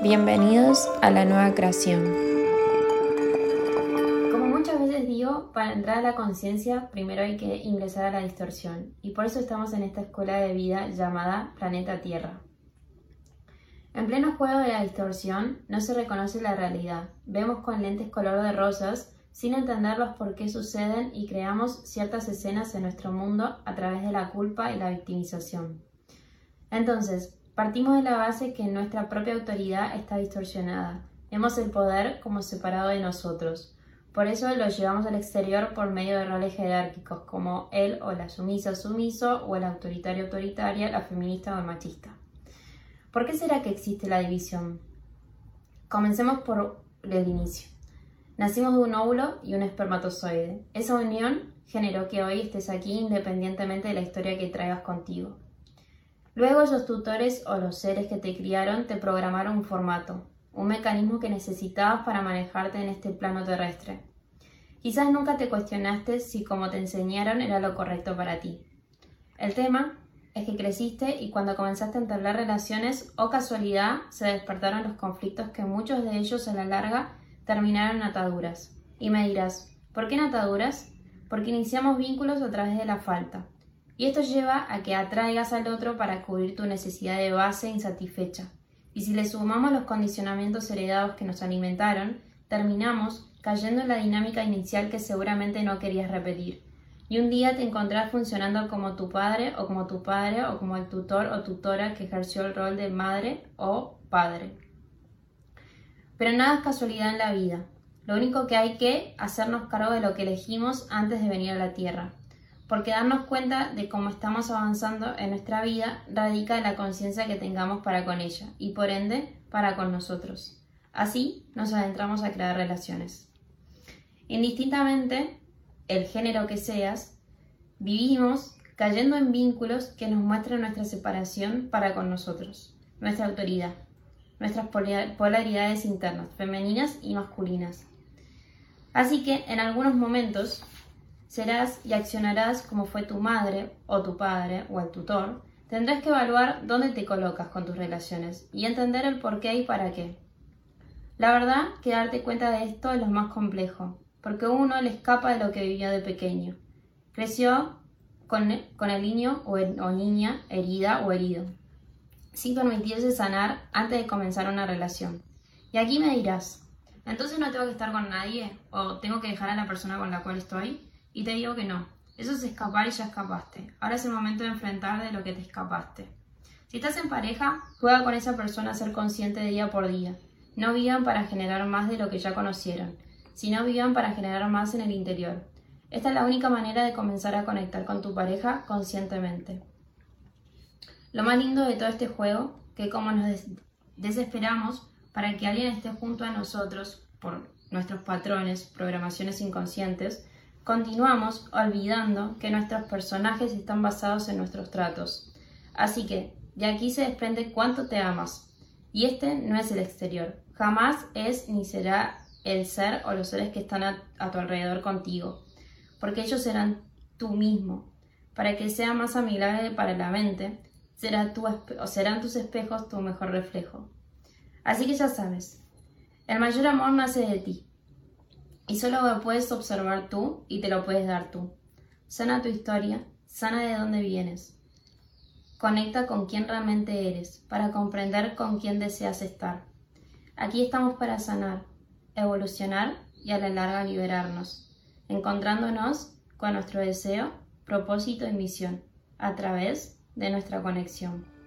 Bienvenidos a la nueva creación. Como muchas veces digo, para entrar a la conciencia primero hay que ingresar a la distorsión y por eso estamos en esta escuela de vida llamada Planeta Tierra. En pleno juego de la distorsión no se reconoce la realidad, vemos con lentes color de rosas sin entender los por qué suceden y creamos ciertas escenas en nuestro mundo a través de la culpa y la victimización. Entonces, Partimos de la base que nuestra propia autoridad está distorsionada. Vemos el poder como separado de nosotros. Por eso lo llevamos al exterior por medio de roles jerárquicos como el o la sumisa sumiso o el autoritario autoritaria, la feminista o el machista. ¿Por qué será que existe la división? Comencemos por el inicio. Nacimos de un óvulo y un espermatozoide. Esa unión generó que hoy estés aquí independientemente de la historia que traigas contigo. Luego esos tutores o los seres que te criaron te programaron un formato, un mecanismo que necesitabas para manejarte en este plano terrestre. Quizás nunca te cuestionaste si como te enseñaron era lo correcto para ti. El tema es que creciste y cuando comenzaste a entablar relaciones o casualidad se despertaron los conflictos que muchos de ellos a la larga terminaron en ataduras. Y me dirás, ¿por qué en ataduras? Porque iniciamos vínculos a través de la falta, y esto lleva a que atraigas al otro para cubrir tu necesidad de base insatisfecha. Y si le sumamos los condicionamientos heredados que nos alimentaron, terminamos cayendo en la dinámica inicial que seguramente no querías repetir. Y un día te encontrás funcionando como tu padre o como tu padre o como el tutor o tutora que ejerció el rol de madre o padre. Pero nada es casualidad en la vida. Lo único que hay que hacernos cargo de lo que elegimos antes de venir a la Tierra porque darnos cuenta de cómo estamos avanzando en nuestra vida radica en la conciencia que tengamos para con ella y por ende para con nosotros. Así nos adentramos a crear relaciones. Indistintamente, el género que seas, vivimos cayendo en vínculos que nos muestran nuestra separación para con nosotros, nuestra autoridad, nuestras polaridades internas, femeninas y masculinas. Así que en algunos momentos serás y accionarás como fue tu madre o tu padre o el tutor, tendrás que evaluar dónde te colocas con tus relaciones y entender el por qué y para qué. La verdad que darte cuenta de esto es lo más complejo, porque uno le escapa de lo que vivió de pequeño. Creció con, el niño o, o niña herida o herido, sin permitirse sanar antes de comenzar una relación. Y aquí me dirás, entonces no tengo que estar con nadie o tengo que dejar a la persona con la cual estoy. Y te digo que no. Eso es escapar y ya escapaste. Ahora es el momento de enfrentar de lo que te escapaste. Si estás en pareja, juega con esa persona a ser consciente de día por día. No vivan para generar más de lo que ya conocieron, sino vivan para generar más en el interior. Esta es la única manera de comenzar a conectar con tu pareja conscientemente. Lo más lindo de todo este juego, que como nos desesperamos para que alguien esté junto a nosotros por nuestros patrones, programaciones inconscientes, Continuamos olvidando que nuestros personajes están basados en nuestros tratos. Así que, de aquí se desprende cuánto te amas. Y este no es el exterior. Jamás es ni será el ser o los seres que están a, tu alrededor contigo. Porque ellos serán tú mismo. Para que sea más amigable para la mente, será tu o serán tus espejos tu mejor reflejo. Así que ya sabes, el mayor amor nace de ti. Y solo lo puedes observar tú y te lo puedes dar tú. Sana tu historia, sana de dónde vienes. Conecta con quién realmente eres, para comprender con quién deseas estar. Aquí estamos para sanar, evolucionar y a la larga liberarnos, encontrándonos con nuestro deseo, propósito y misión, a través de nuestra conexión.